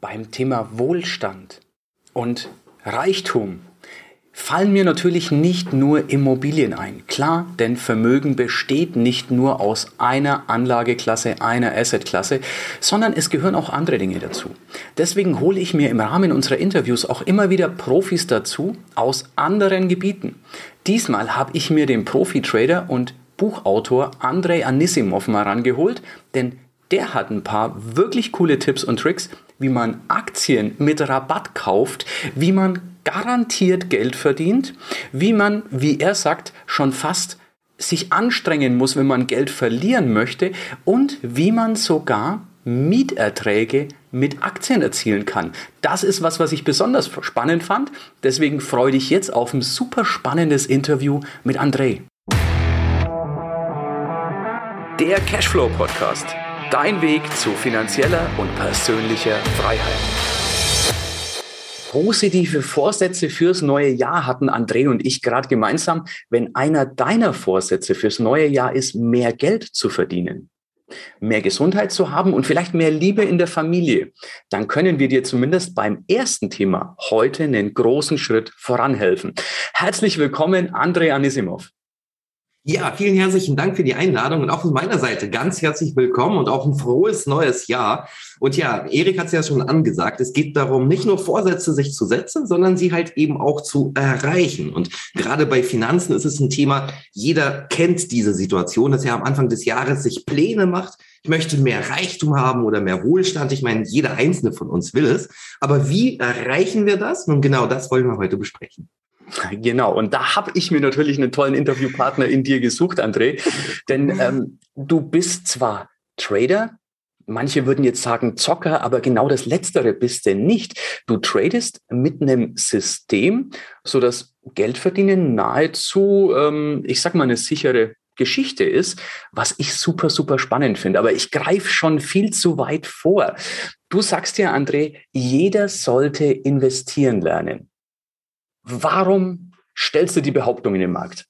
beim Thema Wohlstand und Reichtum fallen mir natürlich nicht nur Immobilien ein. Klar, denn Vermögen besteht nicht nur aus einer Anlageklasse, einer Assetklasse, sondern es gehören auch andere Dinge dazu. Deswegen hole ich mir im Rahmen unserer Interviews auch immer wieder Profis dazu aus anderen Gebieten. Diesmal habe ich mir den Profi-Trader und Buchautor Andrei Anisimov mal rangeholt, denn der hat ein paar wirklich coole Tipps und Tricks, wie man Aktien mit Rabatt kauft, wie man garantiert Geld verdient, wie man, wie er sagt, schon fast sich anstrengen muss, wenn man Geld verlieren möchte und wie man sogar Mieterträge mit Aktien erzielen kann. Das ist was, was ich besonders spannend fand. Deswegen freue dich jetzt auf ein super spannendes Interview mit André. Der Cashflow Podcast. Dein Weg zu finanzieller und persönlicher Freiheit. Positive Vorsätze fürs neue Jahr hatten André und ich gerade gemeinsam, wenn einer deiner Vorsätze fürs neue Jahr ist, mehr Geld zu verdienen, mehr Gesundheit zu haben und vielleicht mehr Liebe in der Familie, dann können wir dir zumindest beim ersten Thema heute einen großen Schritt voranhelfen. Herzlich willkommen, André Anisimov. Ja, vielen herzlichen Dank für die Einladung und auch von meiner Seite ganz herzlich willkommen und auch ein frohes neues Jahr. Und ja, Erik hat es ja schon angesagt, es geht darum, nicht nur Vorsätze sich zu setzen, sondern sie halt eben auch zu erreichen. Und gerade bei Finanzen ist es ein Thema, jeder kennt diese Situation, dass er am Anfang des Jahres sich Pläne macht, ich möchte mehr Reichtum haben oder mehr Wohlstand. Ich meine, jeder einzelne von uns will es. Aber wie erreichen wir das? Nun genau das wollen wir heute besprechen. Genau, und da habe ich mir natürlich einen tollen Interviewpartner in dir gesucht, André. Denn ähm, du bist zwar Trader, manche würden jetzt sagen Zocker, aber genau das Letztere bist du nicht. Du tradest mit einem System, so dass Geldverdienen nahezu, ähm, ich sag mal, eine sichere Geschichte ist, was ich super, super spannend finde. Aber ich greife schon viel zu weit vor. Du sagst ja, André, jeder sollte investieren lernen. Warum stellst du die Behauptung in den Markt?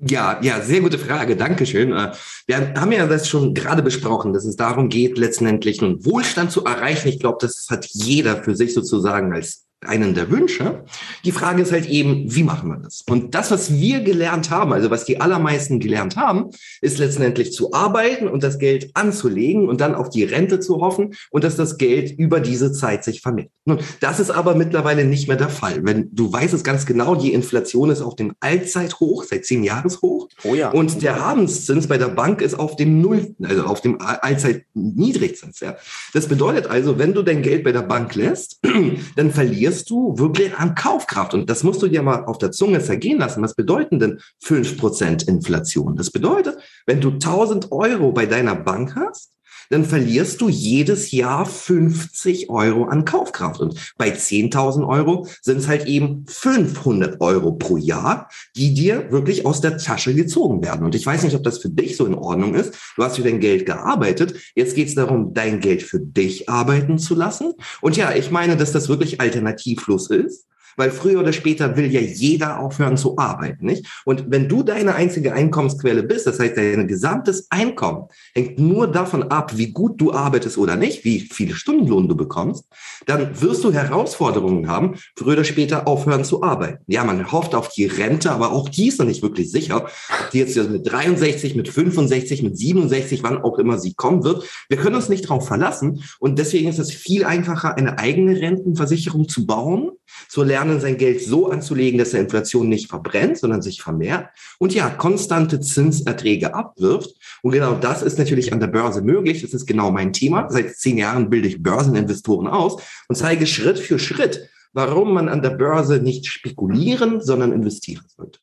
Ja, ja, sehr gute Frage. Dankeschön. Äh, wir haben ja das schon gerade besprochen, dass es darum geht, letztendlich einen Wohlstand zu erreichen. Ich glaube, das hat jeder für sich sozusagen als einen der Wünsche. Die Frage ist halt eben, wie machen wir das? Und das, was wir gelernt haben, also was die allermeisten gelernt haben, ist letztendlich zu arbeiten und das Geld anzulegen und dann auf die Rente zu hoffen und dass das Geld über diese Zeit sich vermehrt. Nun, das ist aber mittlerweile nicht mehr der Fall. Wenn du weißt es ganz genau, die Inflation ist auf dem Allzeithoch, seit zehn Jahreshoch. Oh ja. Und der Habenszins bei der Bank ist auf dem Null, also auf dem Allzeitniedrigzins. Ja. Das bedeutet also, wenn du dein Geld bei der Bank lässt, dann verlierst verlierst du wirklich an Kaufkraft. Und das musst du dir mal auf der Zunge zergehen lassen. Was bedeuten denn 5% Inflation? Das bedeutet, wenn du 1000 Euro bei deiner Bank hast, dann verlierst du jedes Jahr 50 Euro an Kaufkraft. Und bei 10.000 Euro sind es halt eben 500 Euro pro Jahr, die dir wirklich aus der Tasche gezogen werden. Und ich weiß nicht, ob das für dich so in Ordnung ist. Du hast für dein Geld gearbeitet. Jetzt geht es darum, dein Geld für dich arbeiten zu lassen. Und ja, ich meine, dass das wirklich alternativlos ist weil früher oder später will ja jeder aufhören zu arbeiten, nicht? Und wenn du deine einzige Einkommensquelle bist, das heißt, dein gesamtes Einkommen hängt nur davon ab, wie gut du arbeitest oder nicht, wie viele Stundenlohn du bekommst, dann wirst du Herausforderungen haben, früher oder später aufhören zu arbeiten. Ja, man hofft auf die Rente, aber auch die ist noch nicht wirklich sicher. Die jetzt mit 63, mit 65, mit 67, wann auch immer sie kommen wird. Wir können uns nicht darauf verlassen. Und deswegen ist es viel einfacher, eine eigene Rentenversicherung zu bauen, zu lernen, lernen, sein Geld so anzulegen, dass der Inflation nicht verbrennt, sondern sich vermehrt und ja, konstante Zinserträge abwirft. Und genau das ist natürlich an der Börse möglich. Das ist genau mein Thema. Seit zehn Jahren bilde ich Börseninvestoren aus und zeige Schritt für Schritt, warum man an der Börse nicht spekulieren, sondern investieren sollte.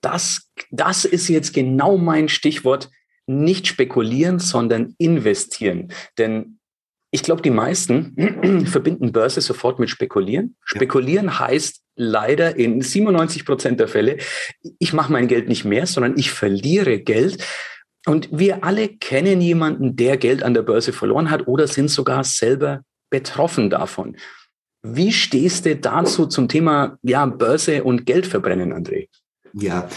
Das, das ist jetzt genau mein Stichwort. Nicht spekulieren, sondern investieren. Denn ich glaube, die meisten verbinden Börse sofort mit Spekulieren. Spekulieren ja. heißt leider in 97 Prozent der Fälle, ich mache mein Geld nicht mehr, sondern ich verliere Geld. Und wir alle kennen jemanden, der Geld an der Börse verloren hat oder sind sogar selber betroffen davon. Wie stehst du dazu zum Thema ja, Börse und Geld verbrennen, André? Ja,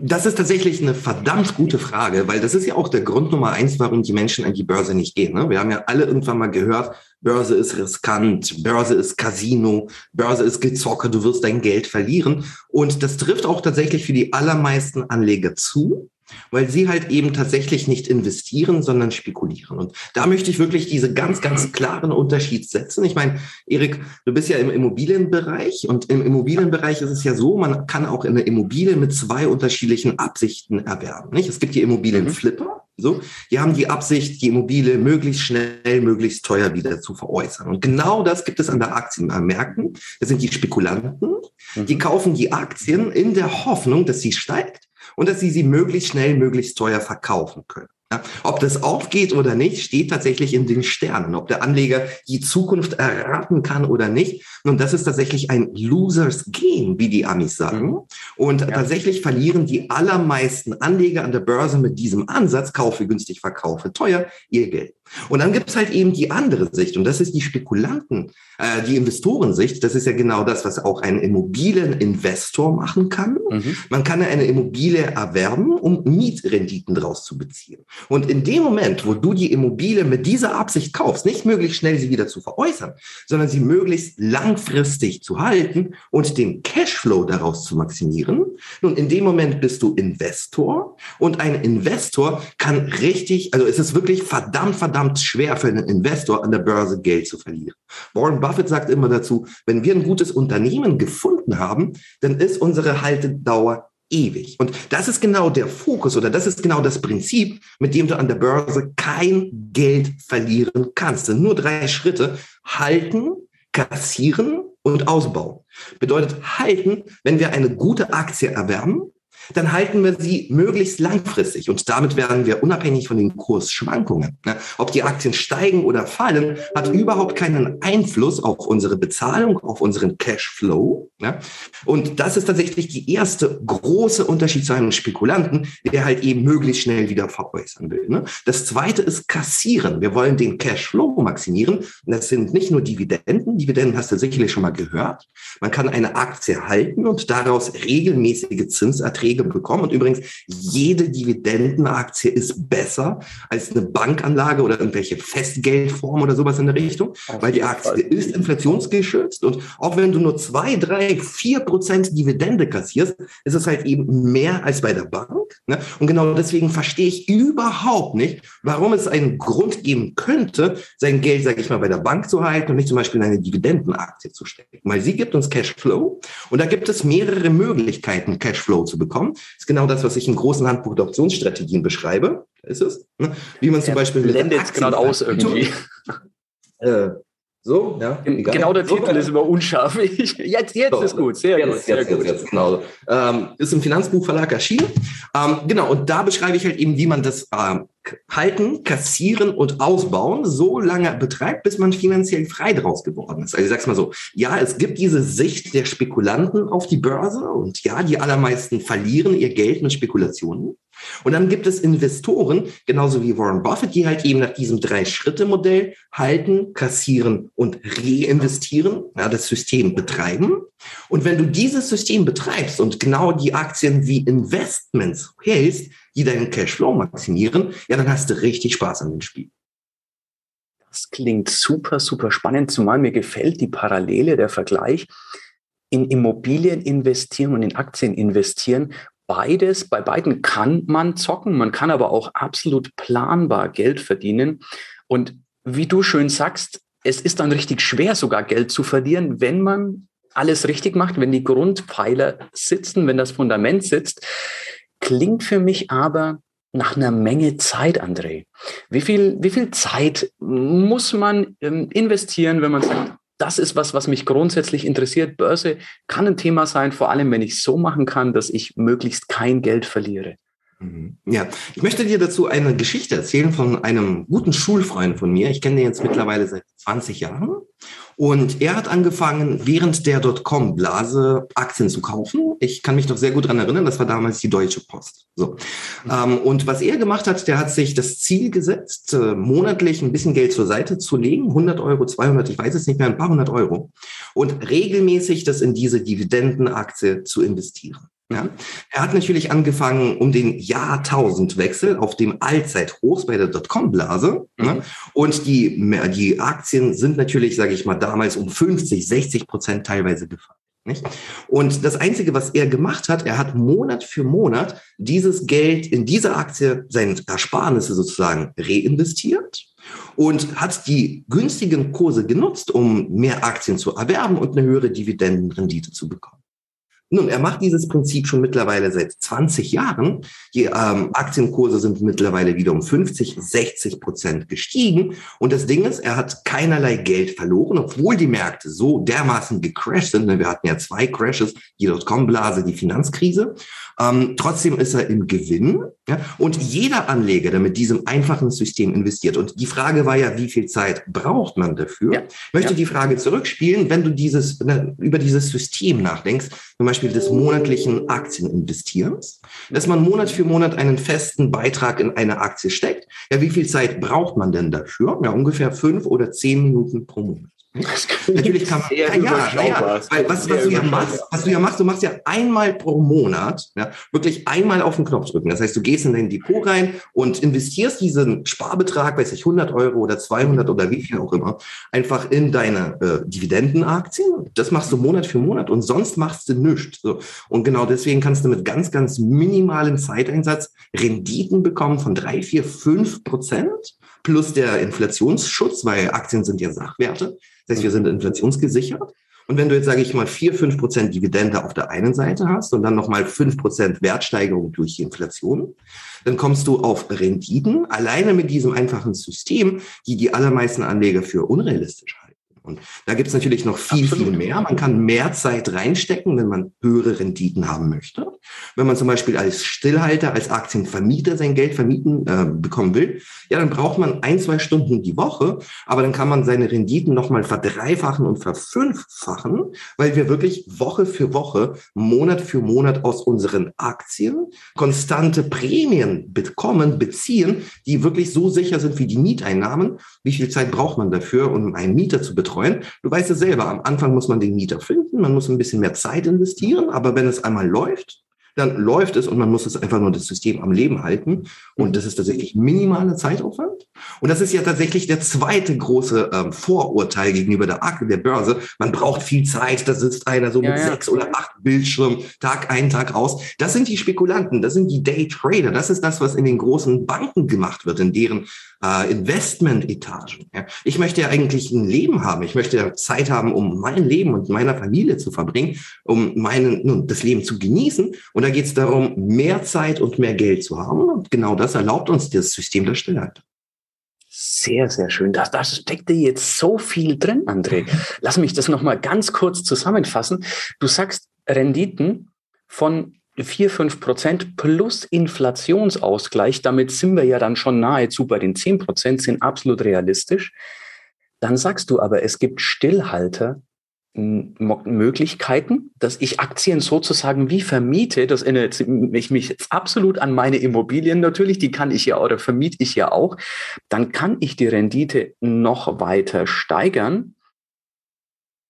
das ist tatsächlich eine verdammt gute Frage, weil das ist ja auch der Grund Nummer eins, warum die Menschen an die Börse nicht gehen. Ne? Wir haben ja alle irgendwann mal gehört, Börse ist riskant, Börse ist Casino, Börse ist Gezocke, du wirst dein Geld verlieren. Und das trifft auch tatsächlich für die allermeisten Anleger zu weil sie halt eben tatsächlich nicht investieren, sondern spekulieren. Und da möchte ich wirklich diese ganz, ganz klaren Unterschied setzen. Ich meine, Erik, du bist ja im Immobilienbereich und im Immobilienbereich ist es ja so, man kann auch eine Immobilie mit zwei unterschiedlichen Absichten erwerben. Nicht? Es gibt die Immobilienflipper, so, die haben die Absicht, die Immobilie möglichst schnell, möglichst teuer wieder zu veräußern. Und genau das gibt es an der Aktienmärkten. Das sind die Spekulanten, die mhm. kaufen die Aktien in der Hoffnung, dass sie steigt und dass sie sie möglichst schnell, möglichst teuer verkaufen können. Ja, ob das aufgeht oder nicht, steht tatsächlich in den Sternen. Ob der Anleger die Zukunft erraten kann oder nicht. Und das ist tatsächlich ein Losers Game, wie die Amis sagen. Mhm. Und ja. tatsächlich verlieren die allermeisten Anleger an der Börse mit diesem Ansatz, kaufe günstig, verkaufe teuer, ihr Geld. Und dann gibt es halt eben die andere Sicht und das ist die Spekulanten, äh, die Investorensicht. Das ist ja genau das, was auch ein Immobilieninvestor machen kann. Mhm. Man kann eine Immobilie erwerben, um Mietrenditen daraus zu beziehen. Und in dem Moment, wo du die Immobilie mit dieser Absicht kaufst, nicht möglichst schnell sie wieder zu veräußern, sondern sie möglichst langfristig zu halten und den Cashflow daraus zu maximieren, nun in dem Moment bist du Investor und ein Investor kann richtig, also es ist wirklich verdammt, verdammt verdammt schwer für einen Investor an der Börse Geld zu verlieren. Warren Buffett sagt immer dazu, wenn wir ein gutes Unternehmen gefunden haben, dann ist unsere Haltedauer ewig. Und das ist genau der Fokus oder das ist genau das Prinzip, mit dem du an der Börse kein Geld verlieren kannst. Das nur drei Schritte. Halten, kassieren und ausbauen. Bedeutet halten, wenn wir eine gute Aktie erwerben, dann halten wir sie möglichst langfristig und damit werden wir unabhängig von den Kursschwankungen. Ne? Ob die Aktien steigen oder fallen, hat überhaupt keinen Einfluss auf unsere Bezahlung, auf unseren Cashflow. Ne? Und das ist tatsächlich die erste große Unterschied zu einem Spekulanten, der halt eben möglichst schnell wieder veräußern will. Ne? Das zweite ist kassieren. Wir wollen den Cashflow maximieren. Das sind nicht nur Dividenden. Dividenden hast du sicherlich schon mal gehört. Man kann eine Aktie halten und daraus regelmäßige Zinserträge Erträge bekommen. Und übrigens, jede Dividendenaktie ist besser als eine Bankanlage oder irgendwelche Festgeldform oder sowas in der Richtung, weil die Aktie ist inflationsgeschützt. Und auch wenn du nur zwei, drei, vier Prozent Dividende kassierst, ist es halt eben mehr als bei der Bank. Ne? Und genau deswegen verstehe ich überhaupt nicht, warum es einen Grund geben könnte, sein Geld, sage ich mal, bei der Bank zu halten und nicht zum Beispiel in eine Dividendenaktie zu stecken. Weil sie gibt uns Cashflow und da gibt es mehrere Möglichkeiten, Cashflow zu bekommen bekommen. Das ist genau das, was ich im großen Handbuch der Optionsstrategien beschreibe. Ist es? Ne? Wie man zum Der Beispiel. Blendet gerade aus irgendwie. Äh, so, ja. Egal. Genau der Titel ist immer unscharf. jetzt jetzt so, ist gut, sehr jetzt, gut. Sehr jetzt, gut. Jetzt, genau. Ähm, ist im Finanzbuchverlag erschienen. Ähm, genau, und da beschreibe ich halt eben, wie man das ähm, halten, kassieren und ausbauen so lange betreibt, bis man finanziell frei draus geworden ist. Also ich sag's mal so, ja, es gibt diese Sicht der Spekulanten auf die Börse und ja, die allermeisten verlieren ihr Geld mit Spekulationen. Und dann gibt es Investoren, genauso wie Warren Buffett, die halt eben nach diesem Drei-Schritte-Modell halten, kassieren und reinvestieren, ja, das System betreiben. Und wenn du dieses System betreibst und genau die Aktien wie Investments hältst, die deinen Cashflow maximieren, ja, dann hast du richtig Spaß an dem Spiel. Das klingt super, super spannend, zumal mir gefällt die Parallele, der Vergleich. In Immobilien investieren und in Aktien investieren, beides, bei beiden kann man zocken, man kann aber auch absolut planbar Geld verdienen. Und wie du schön sagst, es ist dann richtig schwer, sogar Geld zu verlieren, wenn man alles richtig macht, wenn die Grundpfeiler sitzen, wenn das Fundament sitzt. Klingt für mich aber nach einer Menge Zeit, André. Wie viel, wie viel Zeit muss man ähm, investieren, wenn man sagt, das ist was, was mich grundsätzlich interessiert. Börse kann ein Thema sein, vor allem wenn ich es so machen kann, dass ich möglichst kein Geld verliere. Mhm. Ja, ich möchte dir dazu eine Geschichte erzählen von einem guten Schulfreund von mir. Ich kenne den jetzt mittlerweile seit 20 Jahren. Und er hat angefangen, während der Dotcom-Blase Aktien zu kaufen. Ich kann mich noch sehr gut dran erinnern, das war damals die Deutsche Post. So. Mhm. und was er gemacht hat, der hat sich das Ziel gesetzt, äh, monatlich ein bisschen Geld zur Seite zu legen, 100 Euro, 200, ich weiß es nicht mehr, ein paar hundert Euro, und regelmäßig das in diese Dividendenaktie zu investieren. Ja? Er hat natürlich angefangen um den Jahrtausendwechsel auf dem Allzeithoch bei der Dotcom-Blase. Ne? Mhm. Ne? Und die, die Aktien sind natürlich, sage ich mal, damals um 50, 60 Prozent teilweise gefallen. Nicht? Und das Einzige, was er gemacht hat, er hat Monat für Monat dieses Geld in diese Aktie, seine Ersparnisse sozusagen reinvestiert und hat die günstigen Kurse genutzt, um mehr Aktien zu erwerben und eine höhere Dividendenrendite zu bekommen. Nun, er macht dieses Prinzip schon mittlerweile seit 20 Jahren. Die ähm, Aktienkurse sind mittlerweile wieder um 50, 60 Prozent gestiegen. Und das Ding ist, er hat keinerlei Geld verloren, obwohl die Märkte so dermaßen gecrashed sind. Wir hatten ja zwei Crashes, die Dotcom-Blase, die Finanzkrise. Ähm, trotzdem ist er im Gewinn. Ja? Und jeder Anleger, der mit diesem einfachen System investiert, und die Frage war ja, wie viel Zeit braucht man dafür? Ja. Möchte ja. die Frage zurückspielen, wenn du dieses, ne, über dieses System nachdenkst, zum Beispiel Beispiel des monatlichen Aktieninvestierens, dass man Monat für Monat einen festen Beitrag in eine Aktie steckt. Ja, wie viel Zeit braucht man denn dafür? Ja, ungefähr fünf oder zehn Minuten pro Monat. Natürlich kann man, ja, ja, ja, weil was, was du ja machst, was du ja machst, du machst ja einmal pro Monat, ja, wirklich einmal auf den Knopf drücken. Das heißt, du gehst in dein Depot rein und investierst diesen Sparbetrag, weiß ich, 100 Euro oder 200 oder wie viel auch immer, einfach in deine äh, Dividendenaktien. Das machst du Monat für Monat und sonst machst du nichts. So. Und genau deswegen kannst du mit ganz, ganz minimalem Zeiteinsatz Renditen bekommen von drei, vier, fünf Prozent plus der Inflationsschutz, weil Aktien sind ja Sachwerte. Das heißt, wir sind inflationsgesichert. Und wenn du jetzt, sage ich mal, vier fünf Prozent Dividende auf der einen Seite hast und dann nochmal fünf Prozent Wertsteigerung durch die Inflation, dann kommst du auf Renditen alleine mit diesem einfachen System, die die allermeisten Anleger für unrealistisch halten. Und da gibt es natürlich noch viel, Absolut. viel mehr. Man kann mehr Zeit reinstecken, wenn man höhere Renditen haben möchte. Wenn man zum Beispiel als Stillhalter, als Aktienvermieter sein Geld vermieten äh, bekommen will, ja, dann braucht man ein, zwei Stunden die Woche, aber dann kann man seine Renditen nochmal verdreifachen und verfünffachen, weil wir wirklich Woche für Woche, Monat für Monat aus unseren Aktien konstante Prämien bekommen, beziehen, die wirklich so sicher sind wie die Mieteinnahmen. Wie viel Zeit braucht man dafür, um einen Mieter zu betreuen? Du weißt es selber, am Anfang muss man den Mieter finden, man muss ein bisschen mehr Zeit investieren, aber wenn es einmal läuft, dann läuft es und man muss es einfach nur das System am Leben halten. Und das ist tatsächlich minimale Zeitaufwand. Und das ist ja tatsächlich der zweite große ähm, Vorurteil gegenüber der Akte der Börse. Man braucht viel Zeit, da sitzt einer so mit ja, ja. sechs oder acht Bildschirmen, Tag ein, Tag aus. Das sind die Spekulanten, das sind die Daytrader. Das ist das, was in den großen Banken gemacht wird, in deren äh, Investment-Etagen. Ja. Ich möchte ja eigentlich ein Leben haben. Ich möchte ja Zeit haben, um mein Leben und meiner Familie zu verbringen, um meinen, nun, das Leben zu genießen. Und da geht es darum, mehr Zeit und mehr Geld zu haben. Und genau das erlaubt uns das System der Stillheit. Sehr, sehr schön. Da, da steckte jetzt so viel drin, André. Lass mich das nochmal ganz kurz zusammenfassen. Du sagst Renditen von 4, 5 Prozent plus Inflationsausgleich, damit sind wir ja dann schon nahezu bei den 10 Prozent, sind absolut realistisch. Dann sagst du aber, es gibt Stillhalter, Möglichkeiten, dass ich Aktien sozusagen wie vermiete, dass ich mich absolut an meine Immobilien natürlich, die kann ich ja oder vermiete ich ja auch, dann kann ich die Rendite noch weiter steigern.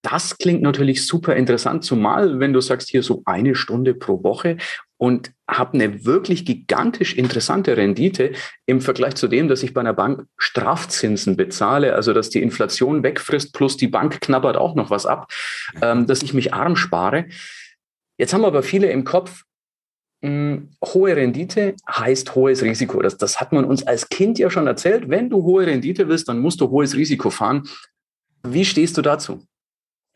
Das klingt natürlich super interessant, zumal wenn du sagst hier so eine Stunde pro Woche und habe eine wirklich gigantisch interessante Rendite im Vergleich zu dem, dass ich bei einer Bank Strafzinsen bezahle, also dass die Inflation wegfrisst plus die Bank knabbert auch noch was ab, ähm, dass ich mich arm spare. Jetzt haben aber viele im Kopf, hm, hohe Rendite heißt hohes Risiko. Das, das hat man uns als Kind ja schon erzählt. Wenn du hohe Rendite willst, dann musst du hohes Risiko fahren. Wie stehst du dazu?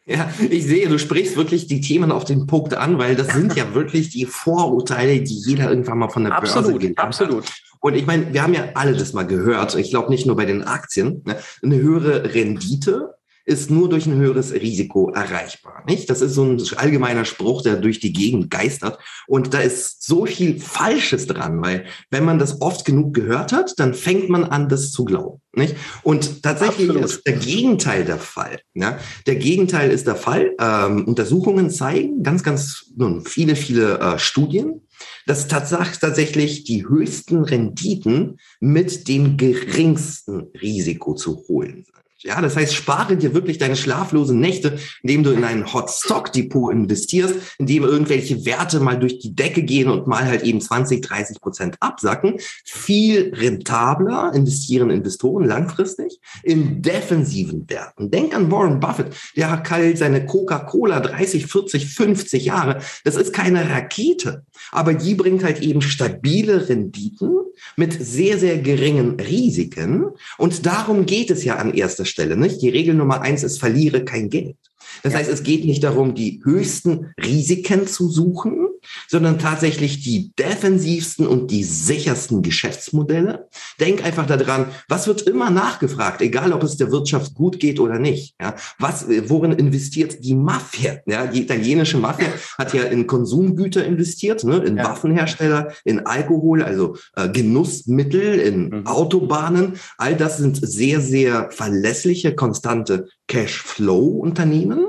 Ja, ich sehe, du sprichst wirklich die Themen auf den Punkt an, weil das sind ja wirklich die Vorurteile, die jeder irgendwann mal von der absolut, Börse gelernt absolut. hat. Und ich meine, wir haben ja alle das mal gehört. Ich glaube nicht nur bei den Aktien. Ne? Eine höhere Rendite ist nur durch ein höheres Risiko erreichbar. Nicht? Das ist so ein allgemeiner Spruch, der durch die Gegend geistert. Und da ist so viel Falsches dran, weil wenn man das oft genug gehört hat, dann fängt man an, das zu glauben. Nicht? Und tatsächlich Absolut. ist der Gegenteil der Fall. Ja? Der Gegenteil ist der Fall. Ähm, Untersuchungen zeigen, ganz, ganz nun, viele, viele äh, Studien, dass tatsächlich die höchsten Renditen mit dem geringsten Risiko zu holen sind. Ja, das heißt, spare dir wirklich deine schlaflosen Nächte, indem du in ein Hot Stock Depot investierst, indem irgendwelche Werte mal durch die Decke gehen und mal halt eben 20, 30 Prozent absacken. Viel rentabler investieren Investoren langfristig in defensiven Werten. Denk an Warren Buffett, der hat kalt seine Coca-Cola 30, 40, 50 Jahre. Das ist keine Rakete, aber die bringt halt eben stabile Renditen mit sehr, sehr geringen Risiken. Und darum geht es ja an erster Stelle. Nicht? Die Regel Nummer eins ist, verliere kein Geld. Das ja. heißt, es geht nicht darum, die höchsten Risiken zu suchen, sondern tatsächlich die defensivsten und die sichersten Geschäftsmodelle. Denk einfach daran, was wird immer nachgefragt, egal ob es der Wirtschaft gut geht oder nicht. Ja, was, worin investiert die Mafia? Ja, die italienische Mafia hat ja in Konsumgüter investiert, ne, in ja. Waffenhersteller, in Alkohol, also äh, Genussmittel, in mhm. Autobahnen. All das sind sehr, sehr verlässliche, konstante Cashflow-Unternehmen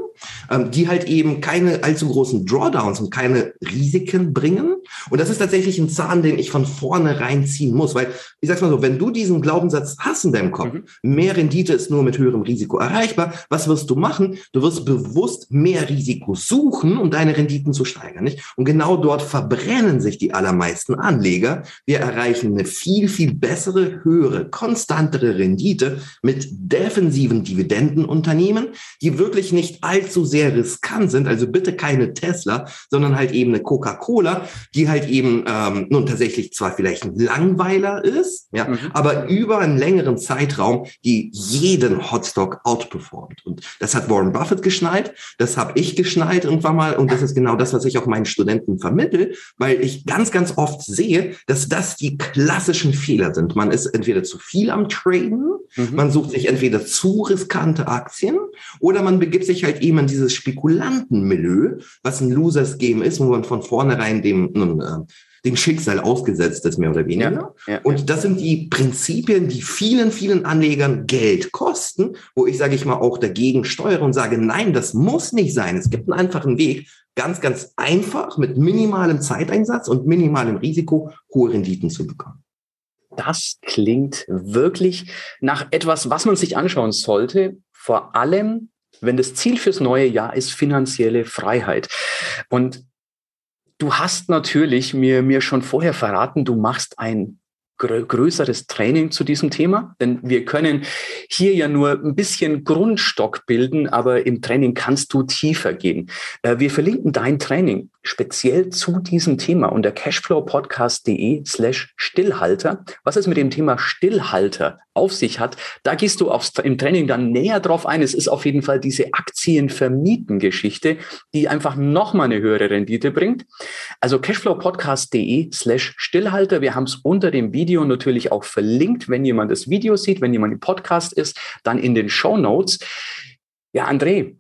die halt eben keine allzu großen Drawdowns und keine Risiken bringen. Und das ist tatsächlich ein Zahn, den ich von vorne reinziehen muss, weil ich sag's mal so, wenn du diesen Glaubenssatz hast in deinem Kopf, mhm. mehr Rendite ist nur mit höherem Risiko erreichbar, was wirst du machen? Du wirst bewusst mehr Risiko suchen, um deine Renditen zu steigern, nicht? Und genau dort verbrennen sich die allermeisten Anleger. Wir erreichen eine viel, viel bessere, höhere, konstantere Rendite mit defensiven Dividendenunternehmen, die wirklich nicht allzu allzu sehr riskant sind, also bitte keine Tesla, sondern halt eben eine Coca-Cola, die halt eben ähm, nun tatsächlich zwar vielleicht ein Langweiler ist, ja, mhm. aber über einen längeren Zeitraum, die jeden Hotstock outperformt. Und das hat Warren Buffett geschneit, das habe ich geschneit irgendwann mal und das ist genau das, was ich auch meinen Studenten vermittel, weil ich ganz, ganz oft sehe, dass das die klassischen Fehler sind. Man ist entweder zu viel am Traden, mhm. man sucht sich entweder zu riskante Aktien oder man begibt sich halt eben man dieses Spekulantenmilieu, was ein Losers-Game ist, wo man von vornherein dem, nun, äh, dem Schicksal ausgesetzt ist, mehr oder weniger. Ja, ja, und das sind die Prinzipien, die vielen, vielen Anlegern Geld kosten, wo ich, sage ich mal, auch dagegen steuere und sage, nein, das muss nicht sein. Es gibt einen einfachen Weg, ganz, ganz einfach mit minimalem Zeiteinsatz und minimalem Risiko hohe Renditen zu bekommen. Das klingt wirklich nach etwas, was man sich anschauen sollte. Vor allem, wenn das Ziel fürs neue Jahr ist finanzielle Freiheit. Und du hast natürlich mir, mir schon vorher verraten, du machst ein größeres Training zu diesem Thema, denn wir können hier ja nur ein bisschen Grundstock bilden, aber im Training kannst du tiefer gehen. Äh, wir verlinken dein Training speziell zu diesem Thema unter cashflowpodcast.de slash Stillhalter. Was es mit dem Thema Stillhalter auf sich hat, da gehst du aufs, im Training dann näher drauf ein. Es ist auf jeden Fall diese Aktienvermieten-Geschichte, die einfach nochmal eine höhere Rendite bringt. Also cashflowpodcast.de slash Stillhalter. Wir haben es unter dem Video natürlich auch verlinkt. Wenn jemand das Video sieht, wenn jemand im Podcast ist, dann in den Show Notes. Ja, André,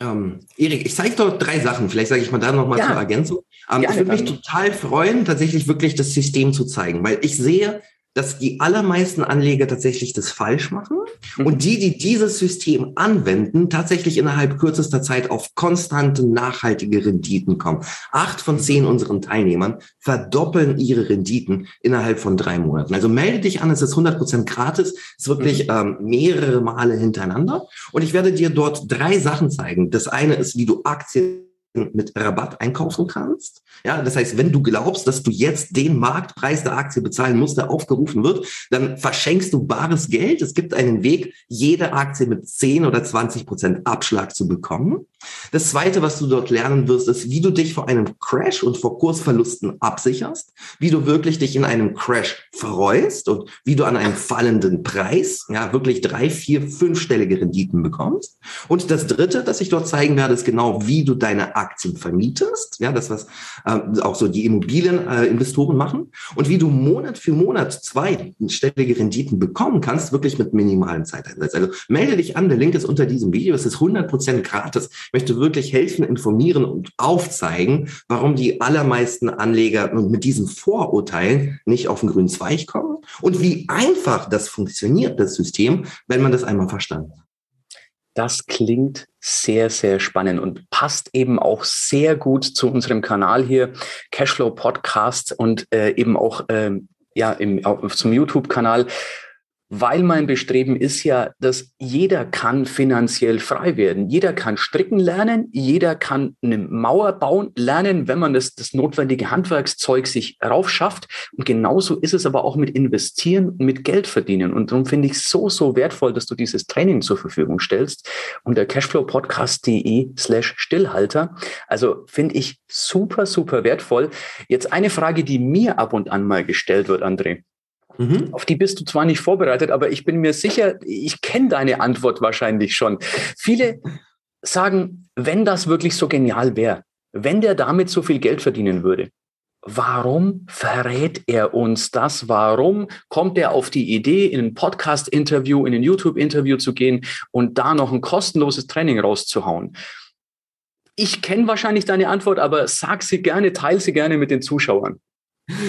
ähm, Erik, ich zeige doch drei Sachen. Vielleicht sage ich mal da nochmal ja. zur Ergänzung. Ähm, ich würde mich total freuen, tatsächlich wirklich das System zu zeigen, weil ich sehe, dass die allermeisten Anleger tatsächlich das falsch machen mhm. und die, die dieses System anwenden, tatsächlich innerhalb kürzester Zeit auf konstante, nachhaltige Renditen kommen. Acht von zehn unseren Teilnehmern verdoppeln ihre Renditen innerhalb von drei Monaten. Also melde dich an, es ist 100 Prozent gratis, es ist wirklich mhm. ähm, mehrere Male hintereinander und ich werde dir dort drei Sachen zeigen. Das eine ist, wie du Aktien mit Rabatt einkaufen kannst. Ja, das heißt, wenn du glaubst, dass du jetzt den Marktpreis der Aktie bezahlen musst, der aufgerufen wird, dann verschenkst du bares Geld. Es gibt einen Weg, jede Aktie mit 10 oder 20 Prozent Abschlag zu bekommen. Das zweite, was du dort lernen wirst, ist, wie du dich vor einem Crash und vor Kursverlusten absicherst, wie du wirklich dich in einem Crash freust und wie du an einem fallenden Preis, ja, wirklich drei, vier, fünfstellige Renditen bekommst. Und das dritte, das ich dort zeigen werde, ist genau, wie du deine Aktien vermietest. Ja, das, was äh, auch so die Immobilieninvestoren äh, machen. Und wie du Monat für Monat zweistellige Renditen bekommen kannst, wirklich mit minimalen Zeiteinsatz. Also melde dich an, der Link ist unter diesem Video. Es ist 100% gratis. Möchte wirklich helfen, informieren und aufzeigen, warum die allermeisten Anleger mit diesen Vorurteilen nicht auf den grünen Zweig kommen und wie einfach das funktioniert, das System, wenn man das einmal verstanden hat. Das klingt sehr, sehr spannend und passt eben auch sehr gut zu unserem Kanal hier, Cashflow Podcast und äh, eben auch äh, ja, im, auf, zum YouTube-Kanal weil mein Bestreben ist ja, dass jeder kann finanziell frei werden. Jeder kann stricken lernen, jeder kann eine Mauer bauen lernen, wenn man das, das notwendige Handwerkszeug sich raufschafft. Und genauso ist es aber auch mit Investieren und mit Geld verdienen. Und darum finde ich es so, so wertvoll, dass du dieses Training zur Verfügung stellst unter cashflowpodcast.de slash Stillhalter. Also finde ich super, super wertvoll. Jetzt eine Frage, die mir ab und an mal gestellt wird, André. Mhm. Auf die bist du zwar nicht vorbereitet, aber ich bin mir sicher, ich kenne deine Antwort wahrscheinlich schon. Viele sagen, wenn das wirklich so genial wäre, wenn der damit so viel Geld verdienen würde, warum verrät er uns das? Warum kommt er auf die Idee, in ein Podcast-Interview, in ein YouTube-Interview zu gehen und da noch ein kostenloses Training rauszuhauen? Ich kenne wahrscheinlich deine Antwort, aber sag sie gerne, teile sie gerne mit den Zuschauern.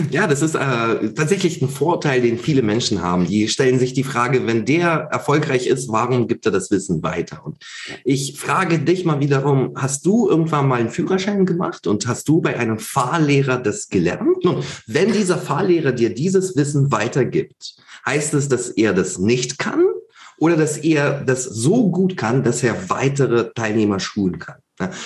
Ja, das ist äh, tatsächlich ein Vorteil, den viele Menschen haben. Die stellen sich die Frage, wenn der erfolgreich ist, warum gibt er das Wissen weiter? Und ich frage dich mal wiederum, hast du irgendwann mal einen Führerschein gemacht und hast du bei einem Fahrlehrer das gelernt? Und wenn dieser Fahrlehrer dir dieses Wissen weitergibt, heißt es, dass er das nicht kann oder dass er das so gut kann, dass er weitere Teilnehmer schulen kann?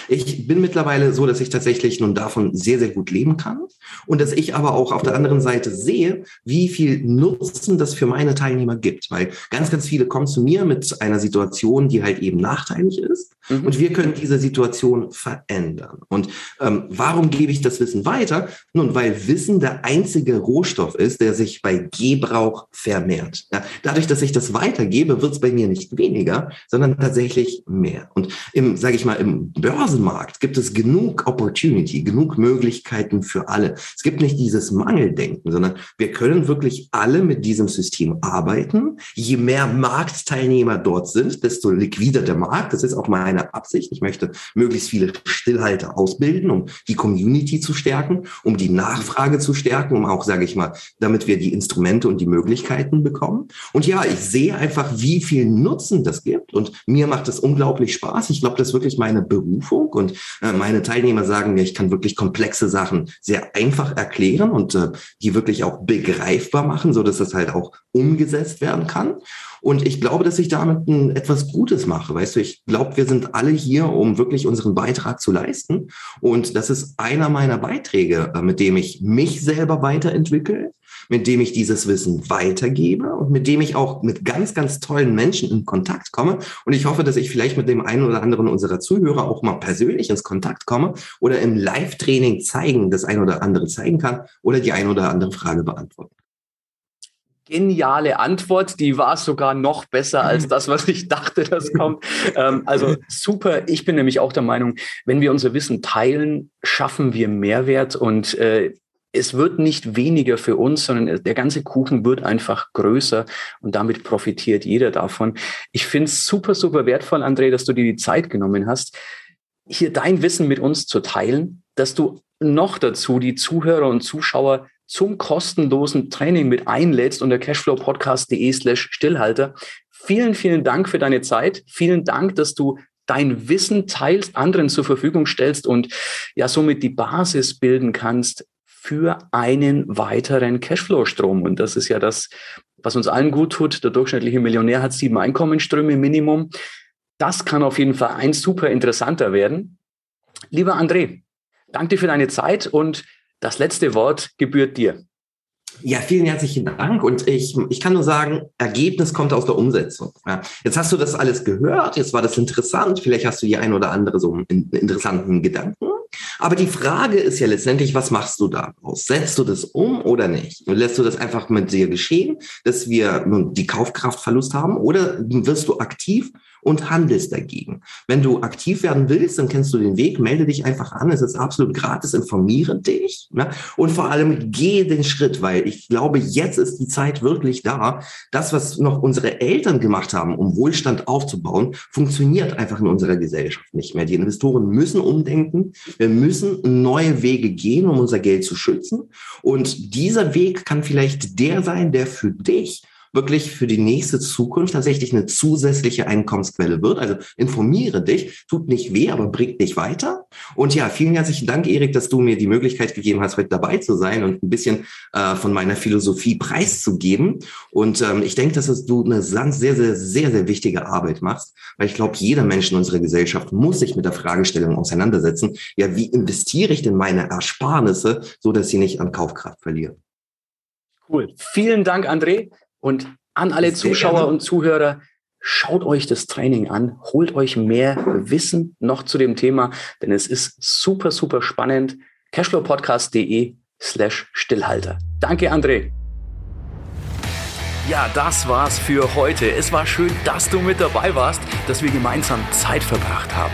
Ich bin mittlerweile so, dass ich tatsächlich nun davon sehr, sehr gut leben kann und dass ich aber auch auf der anderen Seite sehe, wie viel Nutzen das für meine Teilnehmer gibt, weil ganz, ganz viele kommen zu mir mit einer Situation, die halt eben nachteilig ist mhm. und wir können diese Situation verändern. Und ähm, warum gebe ich das Wissen weiter? Nun, weil Wissen der einzige Rohstoff ist, der sich bei Gebrauch vermehrt. Ja, dadurch, dass ich das weitergebe, wird es bei mir nicht weniger, sondern tatsächlich mehr. Und im, sage ich mal, im Börsenmarkt gibt es genug Opportunity, genug Möglichkeiten für alle. Es gibt nicht dieses Mangeldenken, sondern wir können wirklich alle mit diesem System arbeiten. Je mehr Marktteilnehmer dort sind, desto liquider der Markt. Das ist auch meine Absicht. Ich möchte möglichst viele Stillhalter ausbilden, um die Community zu stärken, um die Nachfrage zu stärken, um auch, sage ich mal, damit wir die Instrumente und die Möglichkeiten bekommen. Und ja, ich sehe einfach, wie viel Nutzen das gibt. Und mir macht das unglaublich Spaß. Ich glaube, das ist wirklich meine Berufung Berufung und äh, meine Teilnehmer sagen mir, ich kann wirklich komplexe Sachen sehr einfach erklären und äh, die wirklich auch begreifbar machen, so dass das halt auch umgesetzt werden kann. Und ich glaube, dass ich damit ein, etwas Gutes mache. Weißt du, ich glaube, wir sind alle hier, um wirklich unseren Beitrag zu leisten. Und das ist einer meiner Beiträge, äh, mit dem ich mich selber weiterentwickle, mit dem ich dieses Wissen weitergebe und mit dem ich auch mit ganz, ganz tollen Menschen in Kontakt komme. Und ich hoffe, dass ich vielleicht mit dem einen oder anderen unserer Zuhörer auch mal persönlich ins Kontakt komme oder im Live-Training zeigen, das ein oder andere zeigen kann oder die ein oder andere Frage beantworten geniale Antwort. Die war sogar noch besser als das, was ich dachte, das kommt. Ähm, also super. Ich bin nämlich auch der Meinung, wenn wir unser Wissen teilen, schaffen wir Mehrwert und äh, es wird nicht weniger für uns, sondern der ganze Kuchen wird einfach größer und damit profitiert jeder davon. Ich finde es super, super wertvoll, André, dass du dir die Zeit genommen hast, hier dein Wissen mit uns zu teilen, dass du noch dazu die Zuhörer und Zuschauer zum kostenlosen Training mit einlädst unter cashflowpodcast.de slash Stillhalter. Vielen, vielen Dank für deine Zeit. Vielen Dank, dass du dein Wissen teilst, anderen zur Verfügung stellst und ja somit die Basis bilden kannst für einen weiteren Cashflow-Strom. Und das ist ja das, was uns allen gut tut. Der durchschnittliche Millionär hat sieben Einkommensströme Minimum. Das kann auf jeden Fall ein super interessanter werden. Lieber André, danke dir für deine Zeit und das letzte Wort gebührt dir. Ja, vielen herzlichen Dank. Und ich, ich kann nur sagen, Ergebnis kommt aus der Umsetzung. Ja, jetzt hast du das alles gehört, jetzt war das interessant, vielleicht hast du die ein oder andere so einen interessanten Gedanken. Aber die Frage ist ja letztendlich, was machst du daraus? Setzt du das um oder nicht? Lässt du das einfach mit dir geschehen, dass wir die Kaufkraftverlust haben oder wirst du aktiv und handelst dagegen. Wenn du aktiv werden willst, dann kennst du den Weg, melde dich einfach an, es ist absolut gratis, informiere dich ne? und vor allem geh den Schritt, weil ich glaube, jetzt ist die Zeit wirklich da. Das, was noch unsere Eltern gemacht haben, um Wohlstand aufzubauen, funktioniert einfach in unserer Gesellschaft nicht mehr. Die Investoren müssen umdenken, wir müssen neue Wege gehen, um unser Geld zu schützen und dieser Weg kann vielleicht der sein, der für dich wirklich für die nächste Zukunft tatsächlich eine zusätzliche Einkommensquelle wird. Also informiere dich, tut nicht weh, aber bringt dich weiter. Und ja, vielen herzlichen Dank, Erik, dass du mir die Möglichkeit gegeben hast, heute dabei zu sein und ein bisschen äh, von meiner Philosophie preiszugeben. Und ähm, ich denke, dass du eine sehr, sehr, sehr, sehr wichtige Arbeit machst, weil ich glaube, jeder Mensch in unserer Gesellschaft muss sich mit der Fragestellung auseinandersetzen. Ja, wie investiere ich denn meine Ersparnisse, so dass sie nicht an Kaufkraft verlieren? Cool. Vielen Dank, André. Und an alle Zuschauer und Zuhörer, schaut euch das Training an, holt euch mehr Wissen noch zu dem Thema, denn es ist super, super spannend. Cashflowpodcast.de slash Stillhalter. Danke, André. Ja, das war's für heute. Es war schön, dass du mit dabei warst, dass wir gemeinsam Zeit verbracht haben.